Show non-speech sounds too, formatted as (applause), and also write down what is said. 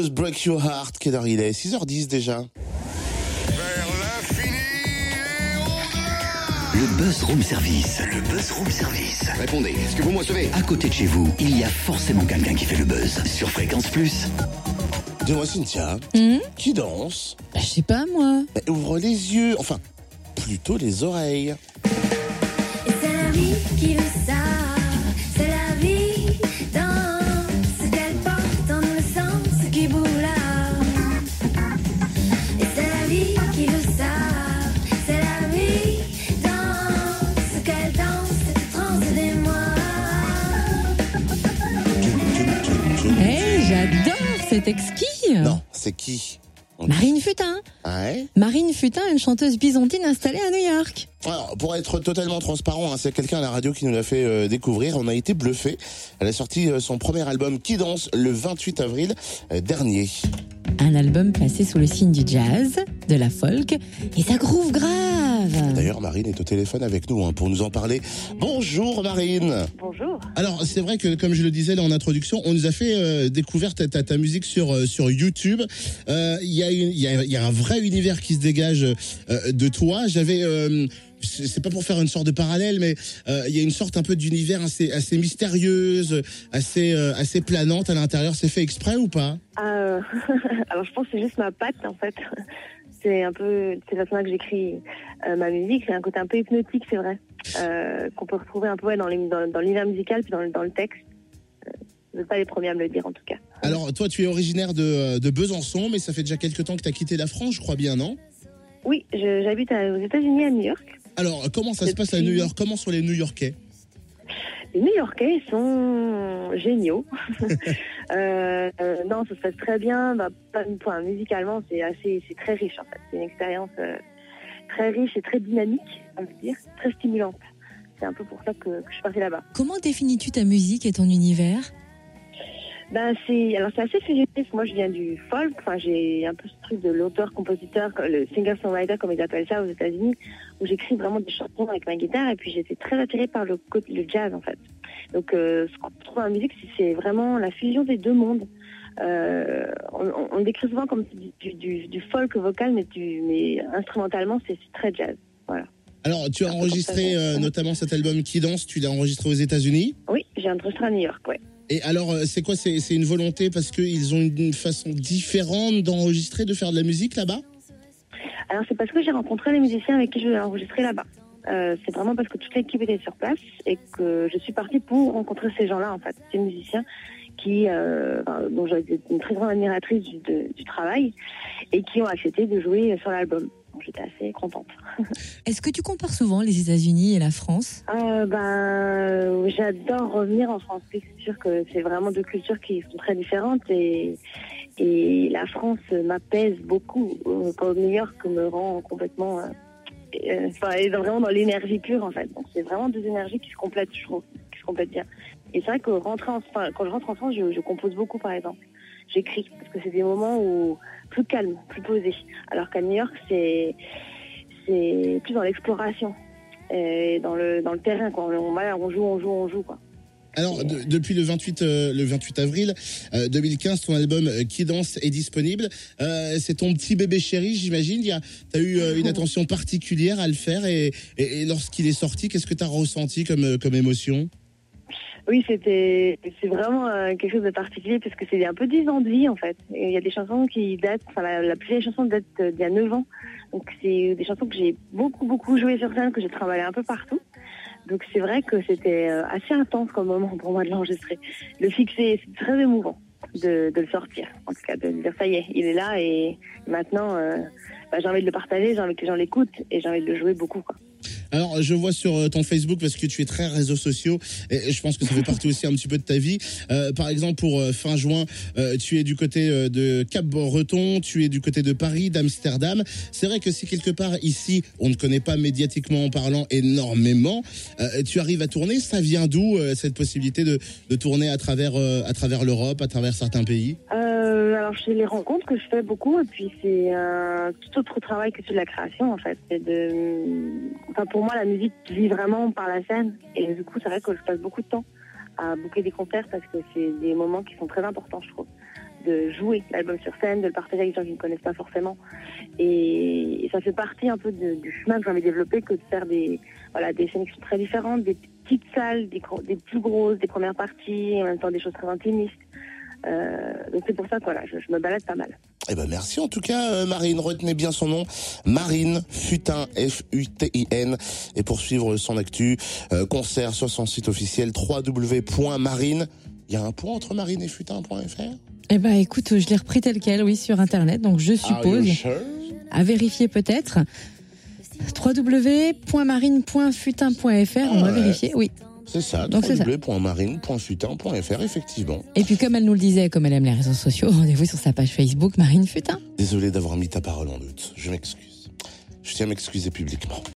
Break Your Heart, quelle heure il est 6h10 déjà. Vers l'infini Le Buzz Room Service. Le Buzz Room Service. Répondez, est-ce que vous me recevez? À côté de chez vous, il y a forcément quelqu'un qui fait le buzz. Sur Fréquence Plus. Dis-moi Cynthia, qui danse? Bah, je sais pas moi. Bah, Ouvre les yeux, enfin, plutôt les oreilles. Et c'est la vie qui veut ça, j'adore cet exquis. Non, c'est qui? Marine Futin. Ah ouais? Marine Futin, une chanteuse byzantine installée à New York. Alors, pour être totalement transparent, hein, c'est quelqu'un à la radio qui nous l'a fait euh, découvrir. On a été bluffé. Elle a sorti euh, son premier album Qui danse le 28 avril euh, dernier. Un album placé sous le signe du jazz, de la folk et ça groove grave. D'ailleurs, Marine est au téléphone avec nous hein, pour nous en parler. Bonjour Marine. Bonjour. Alors c'est vrai que comme je le disais là en introduction, on nous a fait euh, découvrir ta, ta, ta musique sur euh, sur YouTube. Euh, Il y a une- il y a, il y a un vrai univers qui se dégage euh, de toi. J'avais euh, c'est pas pour faire une sorte de parallèle, mais euh, il y a une sorte un peu d'univers assez assez mystérieuse, assez euh, assez planante à l'intérieur. C'est fait exprès ou pas? Euh, (laughs) alors je pense que c'est juste ma patte en fait. C'est un peu, c'est la façon que j'écris euh, ma musique. C'est un côté un peu hypnotique, c'est vrai, euh, qu'on peut retrouver un peu ouais, dans les- dans, dans l'univers musical puis dans, le- dans le texte. Euh, vous n'êtes pas les premiers à me le dire en tout cas. Alors toi, tu es originaire de, de Besançon, mais ça fait déjà quelques temps que tu as quitté la France, je crois bien, non? Oui, je- j'habite à- aux États-Unis à New York. Alors comment ça se passe à New York? Comment sont les New-Yorkais Les New-Yorkais sont géniaux. (laughs) euh, euh, non, ça se passe très bien. Bah, pas, enfin, musicalement, c'est assez, c'est très riche en fait. C'est une expérience euh, très riche et très dynamique, on peut dire, très stimulante. C'est un peu pour ça que, que je suis partie là-bas. Comment définis-tu ta musique et ton univers? Ben c'est, alors c'est assez que Moi, je viens du folk. Enfin, j'ai un peu ce truc de l'auteur-compositeur, le singer-songwriter comme ils appellent ça aux États-Unis, où j'écris vraiment des chansons avec ma guitare. Et puis, j'étais très attirée par le jazz en fait. Donc, euh, ce qu'on trouve dans la musique, c'est- vraiment la fusion des deux mondes. Euh, on, on- décrit souvent comme du, du- du folk vocal, mais, du, mais instrumentalement, c'est très jazz. Alors, tu as enregistré euh, notamment cet album Qui danse, tu l'as enregistré aux États-Unis. Oui, j'ai enregistré à New York, ouais. Et alors, euh, c'est quoi c'est une volonté parce qu'ils ont une façon différente d'enregistrer, de faire de la musique là-bas? Alors c'est parce que j'ai rencontré les musiciens avec qui je vais enregistrer là-bas. Euh, c'est vraiment parce que toute l'équipe était sur place et que je suis partie pour rencontrer ces gens-là en fait, ces musiciens qui, euh, dont j'ai été une très grande admiratrice du, de- du travail et qui ont accepté de jouer sur l'album. Donc j'étais assez contente. (laughs) Est-ce que tu compares souvent les États-Unis et la France? Euh, ben, j'adore revenir en France. C'est sûr que c'est vraiment deux cultures qui sont très différentes et, et la France m'apaise beaucoup. Euh, Quand New York me rend complètement, euh, euh, enfin, est vraiment dans l'énergie pure en fait. Donc c'est vraiment deux énergies qui se complètent, je trouve, qui se complètent bien. Et c'est vrai que rentrer quand je rentre en France, je, compose beaucoup par exemple. J'écris parce que c'est des moments où plus calme, plus posé. Alors qu'à New York, c'est c'est plus dans l'exploration et dans le dans le terrain quoi. On, on joue, on joue, on joue quoi. Alors, de- depuis le 28, euh, le 28 avril euh, 2015, ton album euh, Qui danse est disponible. Euh, c'est ton petit bébé chéri, j'imagine. Tu as eu euh, une attention particulière à le faire. Et, lorsqu'il est sorti, qu'est-ce que tu as ressenti comme, euh, comme émotion? Oui, c'est vraiment euh, quelque chose de particulier parce que c'est un peu 10 ans de vie en fait. Il y a des chansons qui datent, enfin la, la plus vieille chanson date euh, d'il y a 9 ans. Donc c'est des chansons que j'ai beaucoup beaucoup jouées sur scène, que j'ai travaillé un peu partout. Donc c'est vrai que c'était euh, assez intense comme moment pour moi de l'enregistrer. Le fixer, c'est très émouvant de, le sortir. En tout cas, de dire ça y est, il est là et maintenant euh, bah, j'ai envie de le partager, j'ai envie que les gens l'écoutent et j'ai envie de le jouer beaucoup. Alors, je vois sur euh, ton Facebook, parce que tu es très réseaux sociaux, et je pense que ça fait (laughs) partie aussi un petit peu de ta vie. Euh, par exemple, pour euh, fin juin, euh, tu es du côté euh, de Cap-Breton, tu es du côté de Paris, d'Amsterdam. C'est vrai que si quelque part ici, on ne connaît pas médiatiquement en parlant énormément, euh, tu arrives à tourner, ça vient d'où euh, cette possibilité de, de tourner à travers, euh, à travers l'Europe, à travers certains pays? Euh, alors c'est les rencontres que je fais beaucoup et puis c'est un tout autre travail que celui de la création en fait. De, enfin pour moi la musique vit vraiment par la scène et du coup c'est vrai que je passe beaucoup de temps à boucler des concerts parce que c'est des moments qui sont très importants je trouve. de jouer l'album sur scène, de le partager avec des gens qui ne connaissent pas forcément. Et, ça fait partie un peu du chemin que j'ai envie de développer que de faire des, voilà, des scènes qui sont très différentes, des petites salles, des plus grosses, des premières parties, en même temps des choses très intimistes. Euh, donc c'est pour ça que voilà, je, je me balade pas mal. Eh ben merci en tout cas euh, Marine, retenez bien son nom, Marine Futin F-U-T-I-N et pour suivre son actu, euh, concert sur son site officiel www.marine. Il y a un point entre marine et futin.fr Eh ben, écoute, je l'ai repris tel quel, oui, sur Internet. Donc, je suppose, sure? à vérifier peut-être. www.marine.futin.fr, on va Ouais. vérifier, oui. C'est ça, Donc, c'est ça. www.marine.futin.fr effectivement. Et puis, comme elle nous le disait, comme elle aime les réseaux sociaux, (laughs) rendez-vous sur sa page Facebook, Marine Futin. Désolé d'avoir mis ta parole en doute, je m'excuse. Je tiens à m'excuser publiquement.